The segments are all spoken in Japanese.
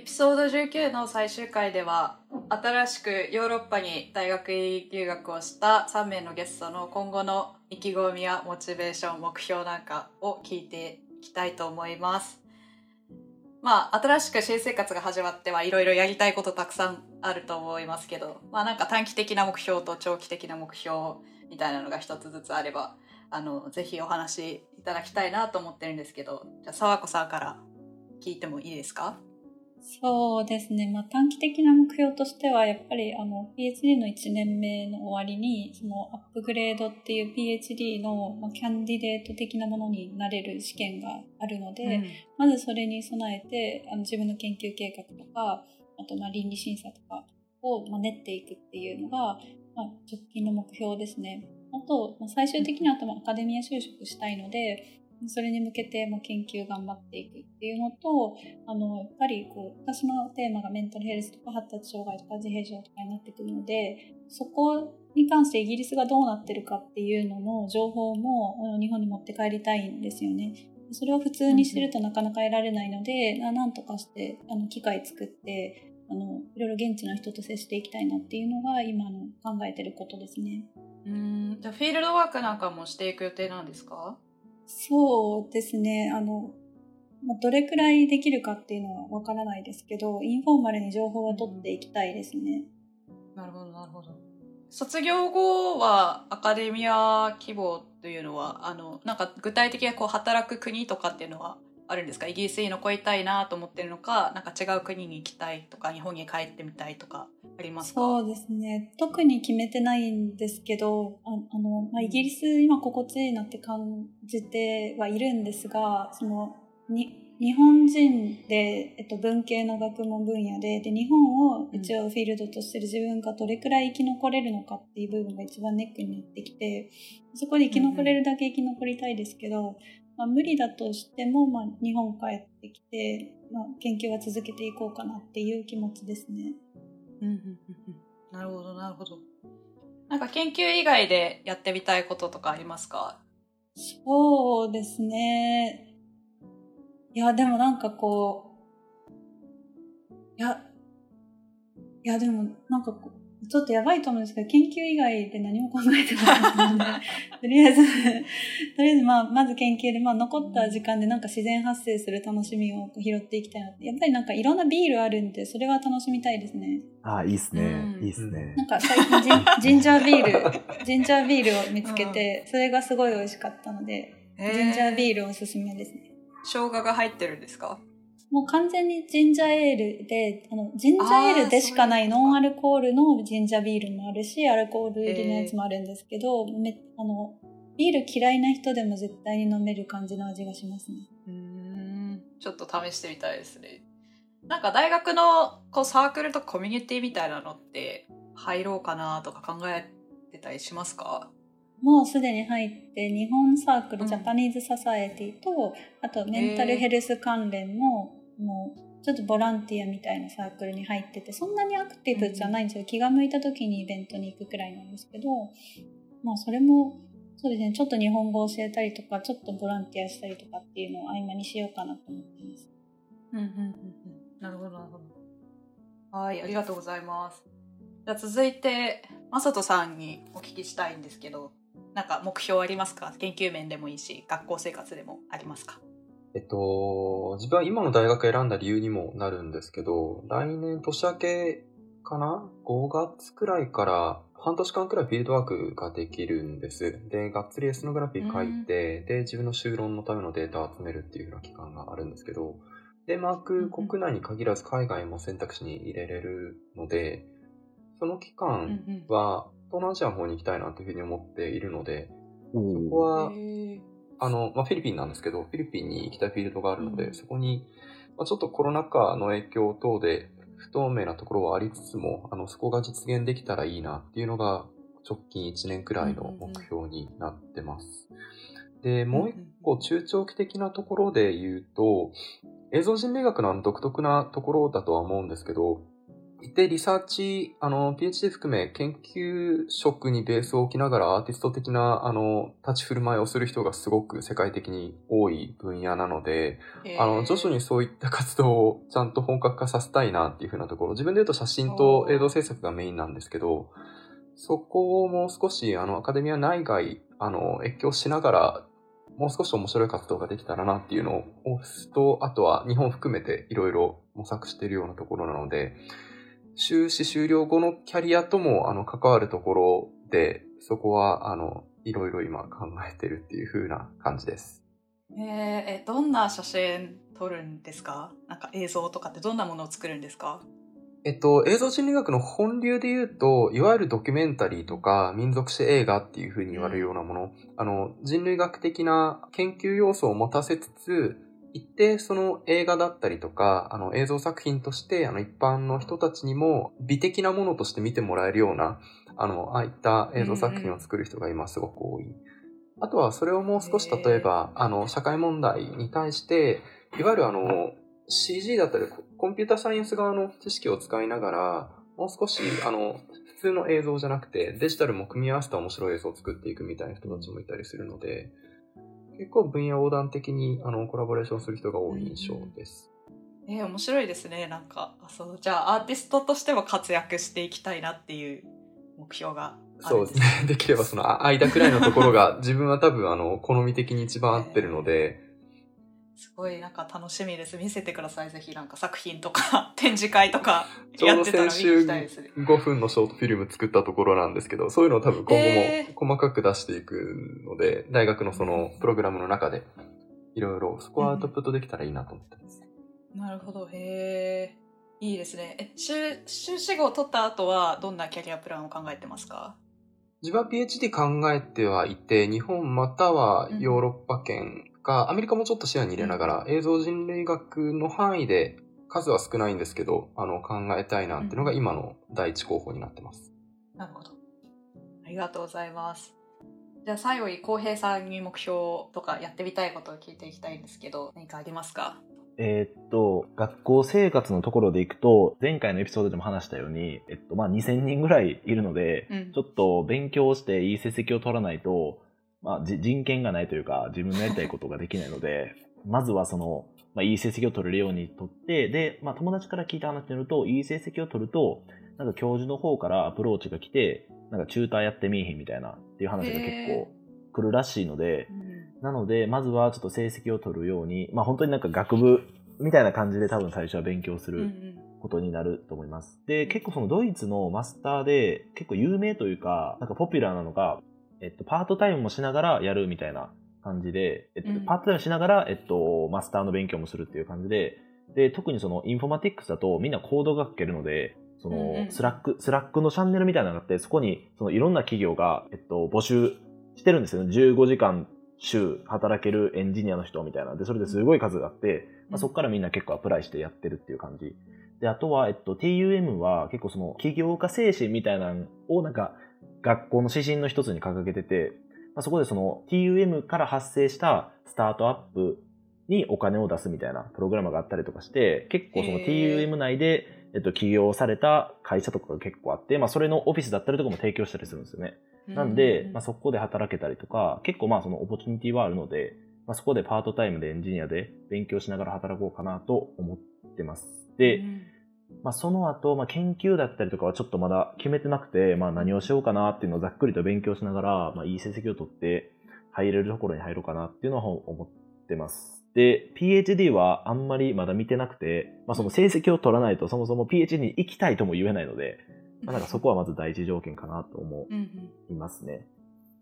エピソード19の最終回では、新しくヨーロッパに大学留学をした3名のゲストの今後の意気込みやモチベーション、目標なんかを聞いていきたいと思います。まあ、新しく新生活が始まってはいろいろやりたいことたくさんあると思いますけど、まあなんか短期的な目標と長期的な目標みたいなのが一つずつあれば、あの、ぜひお話いただきたいなと思ってるんですけど、じゃあ、沢子さんから聞いてもいいですか？そうですね。まあ、短期的な目標としては、やっぱりあの PhD の1年目の終わりに、そのアップグレードっていう PhD の、まあ、キャンディデート的なものになれる試験があるので、うん、まずそれに備えて、あの自分の研究計画とか、あとまあ倫理審査とかを、まあ、練っていくっていうのが、まあ、直近の目標ですね。あと、まあ、最終的にはアカデミア就職したいので、それに向けても研究頑張っていくっていうのと、あの、やっぱりこう、私のテーマがメンタルヘルスとか発達障害とか自閉症とかになってくるので、そこに関してイギリスがどうなってるかっていうのの情報も日本に持って帰りたいんですよね。それを普通にしてるとなかなか得られないので、うん、なんとかしてあの機械作ってあのいろいろ現地の人と接していきたいなっていうのが今の考えてることですね。うんじゃあフィールドワークなんかもしていく予定なんですか？そうですね。あの、まあ、どれくらいできるかっていうのはわからないですけど、インフォーマルに情報を取っていきたいですね。なるほど、なるほど。卒業後はアカデミア希望というのは、あの、なんか具体的にこう働く国とかっていうのはあるんですか？イギリスに残りたいなと思ってるのか、なんか違う国に行きたいとか、日本に帰ってみたいとかありますか？そうですね。特に決めてないんですけど、ああの、まあ、イギリス今心地いいなって感じてはいるんですが、その、に、日本人で、えっと、文系の学問分野で、で、日本を一応フィールドとしてる自分がどれくらい生き残れるのかっていう部分が一番ネックになってきて、そこで生き残れるだけ生き残りたいですけど、まあ、無理だとしても、まあ、日本帰ってきて、まあ、研究は続けていこうかなっていう気持ちですね。うんうんうん、なるほどなるほど。なんか研究以外でやってみたいこととかありますか？そうですね。いや、でもなんかこう、いや、いやでもなんかこう、ちょっとやばいと思うんですけど、研究以外で何も考えてないので、とりあえず、とりあえずまあ、まず研究で、まあ残った時間でなんか自然発生する楽しみを拾っていきたいなって。やっぱりなんかいろんなビールあるんで、それは楽しみたいですね。ああ、いいっすね。いいっすね。なんか最近ジン ジンジャービール、ジンジャービールを見つけて、それがすごい美味しかったので、ジンジャービールおすすめですね。生姜が入ってるんですか？もう完全にジンジャーエールで、あの、ジンジャーエールでしかないノンアルコールのジンジャービールもあるし、アルコール入りのやつもあるんですけど、めあの、ビール嫌いな人でも絶対に飲める感じの味がしますね。うん。ちょっと試してみたいですね。なんか大学のこうサークルとコミュニティみたいなのって入ろうかなとか考えてたりしますか？もうすでに入って日本サークル、ジャパニーズササエティとあとメンタルヘルス関連のもうちょっとボランティアみたいなサークルに入っててそんなにアクティブじゃないんですよ、うん、気が向いた時にイベントに行くくらいなんですけどまあそれもそうですねちょっと日本語を教えたりとかちょっとボランティアしたりとかっていうのを合間にしようかなと思ってます。うんうんうんうん、なるほどなるほど。はいありがとうございます。じゃあ続いてまさとさんにお聞きしたいんですけどなんか目標ありますか？研究面でもいいし学校生活でもありますか？えっと、自分は今の大学選んだ理由にもなるんですけど、来年年明けかな ?5 月くらいから半年間くらいフィールドワークができるんです。で、がっつりエスノグラフィー書いて、で、自分の修論のためのデータを集めるっていうふうな期間があるんですけど、で、マーク国内に限らず海外も選択肢に入れれるので、その期間は東南アジアの方に行きたいなというふうに思っているので、そこはあの、まあ、フィリピンなんですけど、フィリピンに行きたいフィールドがあるので、うん、そこに、まあ、ちょっとコロナ禍の影響等で不透明なところはありつつも、あの、そこが実現できたらいいなっていうのが、直近1年くらいの目標になってます。で、もう一個中長期的なところで言うと、映像人類学の独特なところだとは思うんですけど、で、リサーチ、あの、PhD 含め研究職にベースを置きながらアーティスト的な、あの、立ち振る舞いをする人がすごく世界的に多い分野なので、あの、徐々にそういった活動をちゃんと本格化させたいなっていうふうなところ、自分で言うと写真と映像制作がメインなんですけど、そこをもう少し、あの、アカデミア内外、あの、越境しながら、もう少し面白い活動ができたらなっていうのを、と、あとは日本含めていろいろ模索しているようなところなので、修士終了後のキャリアとも、あの、関わるところで、そこは、あの、いろいろ今考えてるっていう風な感じです。えー、え、どんな写真撮るんですか？なんか映像とかってどんなものを作るんですか？えっと、映像心理学の本流で言うと、いわゆるドキュメンタリーとか民族史映画っていう風に言われるようなもの、あの、人類学的な研究要素を持たせつつ、一定その映画だったりとか、あの映像作品として、あの一般の人たちにも美的なものとして見てもらえるような、あの、ああいった映像作品を作る人が今すごく多い。あとはそれをもう少し例えば、あの、社会問題に対して、いわゆるあの、CG だったり、コンピュータサイエンス側の知識を使いながら、もう少し、あの、普通の映像じゃなくて、デジタルも組み合わせた面白い映像を作っていくみたいな人たちもいたりするので、結構分野横断的にあのコラボレーションする人が多い印象です。えー、面白いですね。なんか、そう、じゃあアーティストとしても活躍していきたいなっていう目標がそうんですね。できればそのあ間くらいのところが自分は多分あの好み的に一番合ってるので、すごいなんか楽しみです。見せてください。ぜひなんか作品とか 展示会とかやってたら見に行きたいですね。5分のショートフィルム作ったところなんですけど、そういうのを多分今え後も細かく出していくので、大学のそのプログラムの中でいろいろそこはアウトプットできたらいいなと思ってます。なるほど。へえ。いいですね。え、修修士号を取った後はどんなキャリアプランを考えてますか？自分は PhD 考えてはいて、日本またはヨーロッパ圏か、アメリカもちょっと視野に入れながら、映像人類学の範囲で数は少ないんですけど、あの、考えたいなっていうのが今の第一候補になってます。なるほど。ありがとうございます。じゃあ最後に浩平さんに目標とかやってみたいことを聞いていきたいんですけど、何かありますか？えーっと、学校生活のところでいくと、前回のエピソードでも話したように、えっと、まあ、2000人ぐらいいるので、うんちょっと勉強していい成績を取らないと、まあ、じ人権がないというか、自分のやりたいことができないので、まずはその、まあ、いい成績を取れるように取って、で、まあ、友達から聞いた話によると、いい成績を取ると、なんか教授の方からアプローチが来て、なんかチューターやってみいひんみたいなっていう話が結構来るらしいので、なので、まずはちょっと成績を取るように、まあ本当になんか学部みたいな感じで多分最初は勉強することになると思います。で、結構そのドイツのマスターで結構有名というか、なんかポピュラーなのが、えっと、パートタイムもしながらやるみたいな感じで、えっとうんパートタイムしながら、えっと、マスターの勉強もするっていう感じで、で、特にその Informatics だとみんなコードが書けるので、そのスラック、スラックのチャンネルみたいなのがあって、そこにそのいろんな企業が、えっと、募集してるんですよね。15時間週働けるエンジニアの人みたいな。で、それですごい数があって、まあ、そこからみんな結構 apply してやってるっていう感じ。で、あとは、えっと、TUM は結構その起業家精神みたいなのをなんか学校の指針の一つに掲げてて、まあ、そこでその TUM から発生したスタートアップにお金を出すみたいなプログラムがあったりとかして、結構その TUM 内で、えっと、起業された会社とかが結構あって、まあ、それのオフィスだったりとかも提供したりするんですよね。なんで、まあ、そこで働けたりとか、結構まあそのオポチュニティはあるので、まあ、そこでパートタイムでエンジニアで勉強しながら働こうかなと思ってます。で、うんまあ、その後、まあ、研究だったりとかはちょっとまだ決めてなくて、まあ、何をしようかなっていうのをざっくりと勉強しながら、まあ、いい成績を取って入れるところに入ろうかなっていうのは思ってます。で、PhD はあんまりまだ見てなくて、まあ、その成績を取らないとそもそも PhD に行きたいとも言えないので、まあ、なんかそこはまず第一条件かなと思いますね。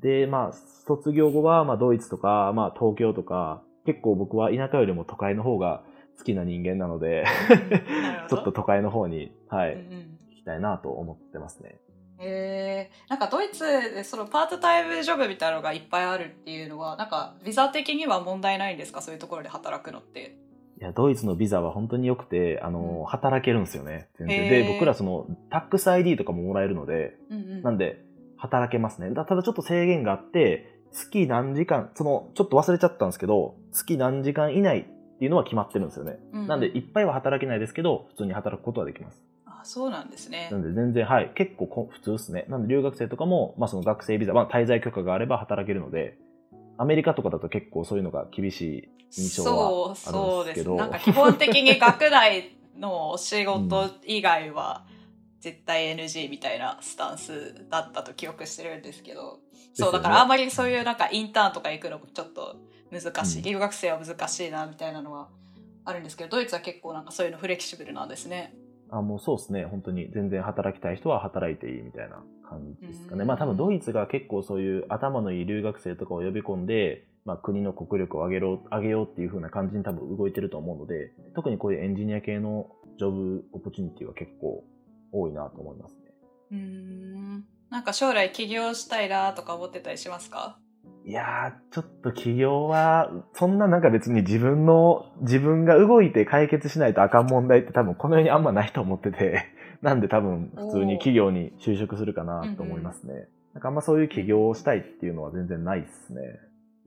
で、まあ、卒業後は、まあ、ドイツとか、まあ、東京とか、結構僕は田舎よりも都会の方が好きな人間なので、ちどょっと都会の方に、はい、うんうん行きたいなと思ってますね。へえなんかドイツでそのパートタイムジョブみたいなのがいっぱいあるっていうのはなんかビザ的には問題ないんですか？そういうところで働くのっていや、ドイツのビザは本当に良くて、あの、うん働けるんですよね。全然。へーで、僕らその、タックス ID とかももらえるので、うんうんなんで、働けますね。だただちょっと制限があって、月何時間、その、ちょっと忘れちゃったんですけど、月何時間以内っていうのは決まってるんですよね。うんうんなんで、いっぱいは働けないですけど、普通に働くことはできます。あそうなんですねな。ので全然、はい、結構こ普通ですね。なんで留学生とかも、まあその学生ビザ、まあ滞在許可があれば働けるので、アメリカとかだと結構そういうのが厳しい印象はそうそうですす。あるんでけど。なんか基本的に学内のお仕事以外は絶対 NG みたいなスタンスだったと記憶してるんですけど、そう、だからあんまりそういうなんかインターンとか行くのちょっと難しい、うん留学生は難しいなみたいなのはあるんですけど、ドイツは結構なんかそういうのフレキシブルなんですね。あ、もうそうですね。本当に全然働きたい人は働いていいみたいな感じですかね。うんまあ多分ドイツが結構そういう頭のいい留学生とかを呼び込んで、まあ国の国力を上げろ、上げようっていう風な感じに多分動いてると思うので、特にこういうエンジニア系のジョブオポチュニティは結構多いなと思いますね。うーん。なんか将来起業したいなとか思ってたりしますか？いやー、ちょっと起業は、そんななんか別に自分の、自分が動いて解決しないとあかん問題って多分この世にあんまないと思ってて、なんで多分普通に企業に就職するかなと思いますね。なんかあんまそういう起業をしたいっていうのは全然ないですね。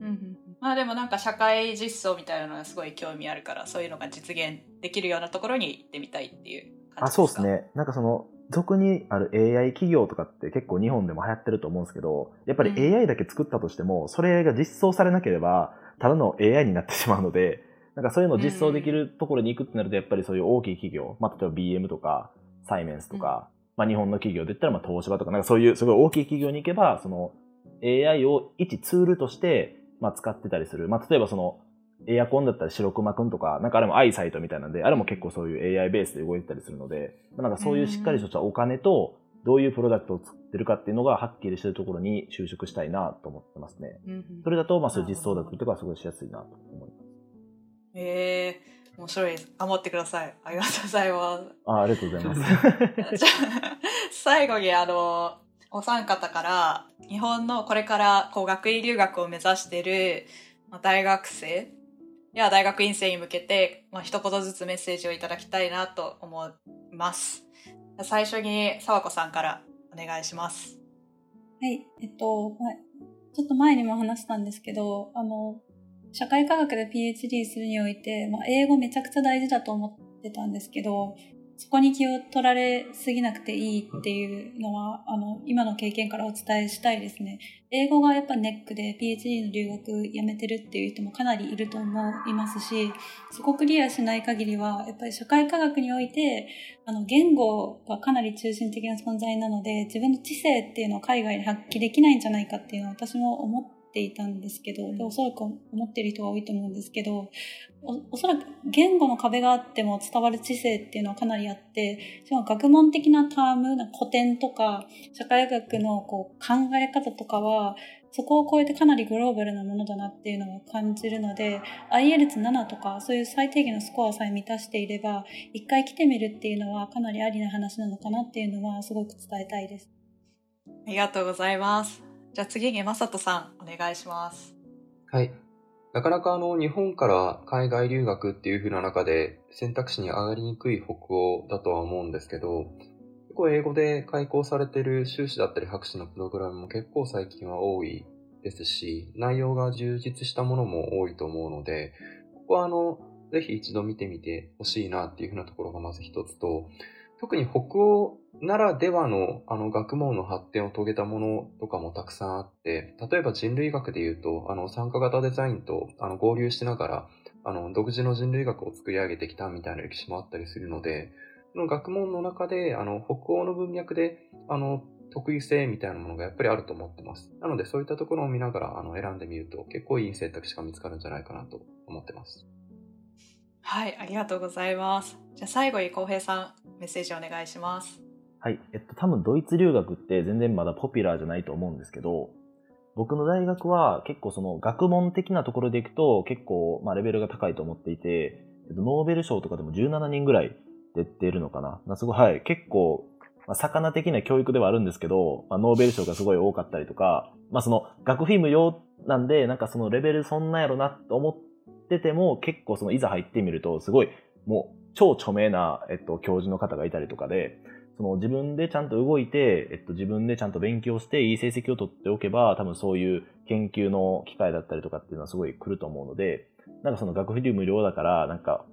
うんまあでもなんか社会実装みたいなのがすごい興味あるからそういうのが実現できるようなところに行ってみたいっていう感じですか？あ、そうですね。なんかその、俗にある AI 企業とかって結構日本でも流行ってると思うんですけど、やっぱりうん AI だけ作ったとしても、それが実装されなければ、ただの AI になってしまうので、なんかそういうのを実装できるところに行くってなると、やっぱりそういう大きい企業、まあ例えば BM とか、サイメンスとか、まあ日本の企業で言ったらまあ東芝とか、なんかそういうすごい大きい企業に行けば、その AI を一ツールとして、まあ使ってたりする。まあ例えばその、エアコンだったら白熊くんとか、なんかあれもアイサイトみたいなんで、あれも結構そういう AI ベースで動いてたりするので、なんかそういうしっかりとしたお金と、どういうプロダクトを作ってるかっていうのがはっきりしてるところに就職したいなと思ってますね。うんうんそれだと、まあそういう実装だったりとかはすごいしやすいなと思います。へえ面白いです頑張ってくださいありがとうございますあありがとうございます。じゃあ最後にあのお三方から日本のこれからこう学位留学を目指しているまあ大学生では大学院生に向けて、まあ、一言ずつメッセージをいただきたいなと思います。最初に沢子さんからお願いします。はい、えっと、まあちょっと前にも話したんですけど、あの、社会科学で PhD するにおいて、まあ、英語めちゃくちゃ大事だと思ってたんですけど、そこに気を取られすぎなくていいっていうのは、あの、今の経験からお伝えしたいですね。英語がやっぱネックで PhD の留学やめてるっていう人もかなりいると思いますし、そこクリアしない限りは、やっぱり社会科学において、あの、言語がかなり中心的な存在なので、自分の知性っていうのを海外で発揮できないんじゃないかっていうのは私も思っていたんですけど、でおそらく思っている人が多いと思うんですけど、おおそらく言語の壁があっても伝わる知性っていうのはかなりあって、しかも学問的なターム、な古典とか、社会学のこう考え方とかは、そこを超えてかなりグローバルなものだなっていうのを感じるので、IELTS7 とかそういう最低限のスコアさえ満たしていれば、一回来てみるっていうのはかなりありな話なのかなっていうのはすごく伝えたいです。ありがとうございます。じゃあ次にまさとさんお願いします。はい。なかなかあの、日本から海外留学っていう風な中で選択肢に上がりにくい北欧だとは思うんですけど、結構英語で開講されてる修士だったり博士のプログラムも結構最近は多いですし、内容が充実したものも多いと思うので、ここはあの、ぜひ一度見てみてほしいなっていう風なところがまず一つと、特に北欧ならではのあの学問の発展を遂げたものとかもたくさんあって、例えば人類学で言うと、あの参加型デザインとあの合流しながら、あの独自の人類学を作り上げてきたみたいな歴史もあったりするので、その学問の中で、あの北欧の文脈で、あの得意性みたいなものがやっぱりあると思ってます。なのでそういったところを見ながらあの選んでみると結構いい選択肢が見つかるんじゃないかなと思ってます。はい、ありがとうございます。じゃあ最後に浩平さんメッセージお願いします。はい。えっと、多分ドイツ留学って全然まだポピュラーじゃないと思うんですけど、僕の大学は結構その学問的なところでいくと結構まあレベルが高いと思っていて、えっと、ノーベル賞とかでも17人ぐらい出ているのかな。まあ、すごい、はい。結構、まあ、魚的な教育ではあるんですけど、まあ、ノーベル賞がすごい多かったりとか、まあその学費無料なんで、なんかそのレベルそんなやろなと思ってってても、結構そのいざ入ってみると、すごいもう超著名な、えっと、教授の方がいたりとかで、その自分でちゃんと動いて、えっと、自分でちゃんと勉強していい成績を取っておけば、多分そういう研究の機会だったりとかっていうのはすごい来ると思うので、なんかその学費無料だから、なんか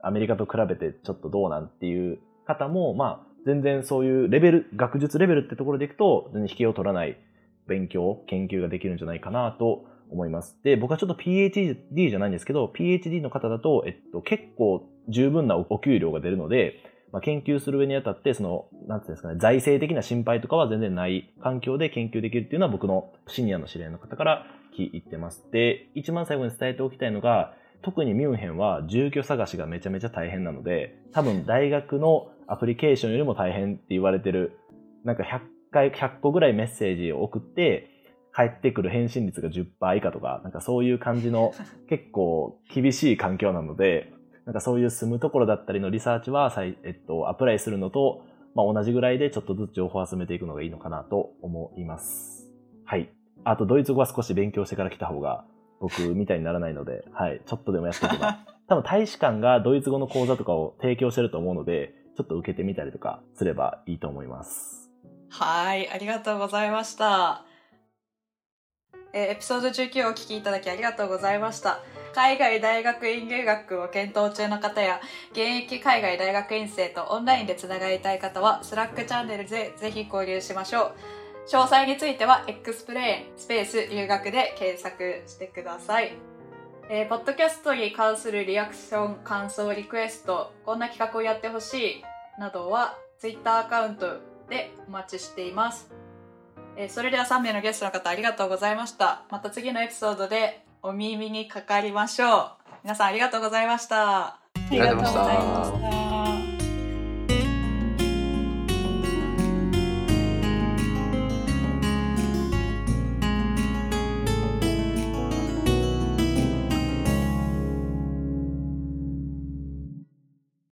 アメリカと比べてちょっとどうなんっていう方も、まあ全然そういうレベル、学術レベルってところでいくと、全然引けを取らない勉強、研究ができるんじゃないかなと思います。で、僕はちょっと PhD じゃないんですけど、PhD の方だと、えっと、結構十分なお給料が出るので、まあ、研究する上にあたって、その、なんていうんですかね、財政的な心配とかは全然ない環境で研究できるっていうのは僕のシニアの知り合いの方から聞いてます。で、一番最後に伝えておきたいのが、特にミュンヘンは住居探しがめちゃめちゃ大変なので、多分大学のアプリケーションよりも大変って言われてる、なんか100回、100個ぐらいメッセージを送って、返ってくる返信率が10%以下とか、なんかそういう感じの 結構厳しい環境なので、なんかそういう住むところだったりのリサーチはえっと、アプライするのと、まあ、同じぐらいでちょっとずつ情報を集めていくのがいいのかなと思います。はい。あと、ドイツ語は少し勉強してから来た方が僕みたいにならないので、はい。ちょっとでもやっておけば。多分大使館がドイツ語の講座とかを提供してると思うので、ちょっと受けてみたりとかすればいいと思います。はい、ありがとうございました。えーエピソード19をお聞きいただきありがとうございました。海外大学院留学を検討中の方や、現役海外大学院生とオンラインでつながりたい方は、スラックチャンネルでぜひ交流しましょう。詳細については、エクスプレインスペース留学で検索してください。えーポッドキャストに関するリアクション、感想、リクエスト、こんな企画をやってほしいなどは、Twitter アカウントでお待ちしています。えーそれでは3名のゲストの方ありがとうございました。また次のエピソードでお耳にかかりましょう。皆さんありがとうございました。ありがとうございました。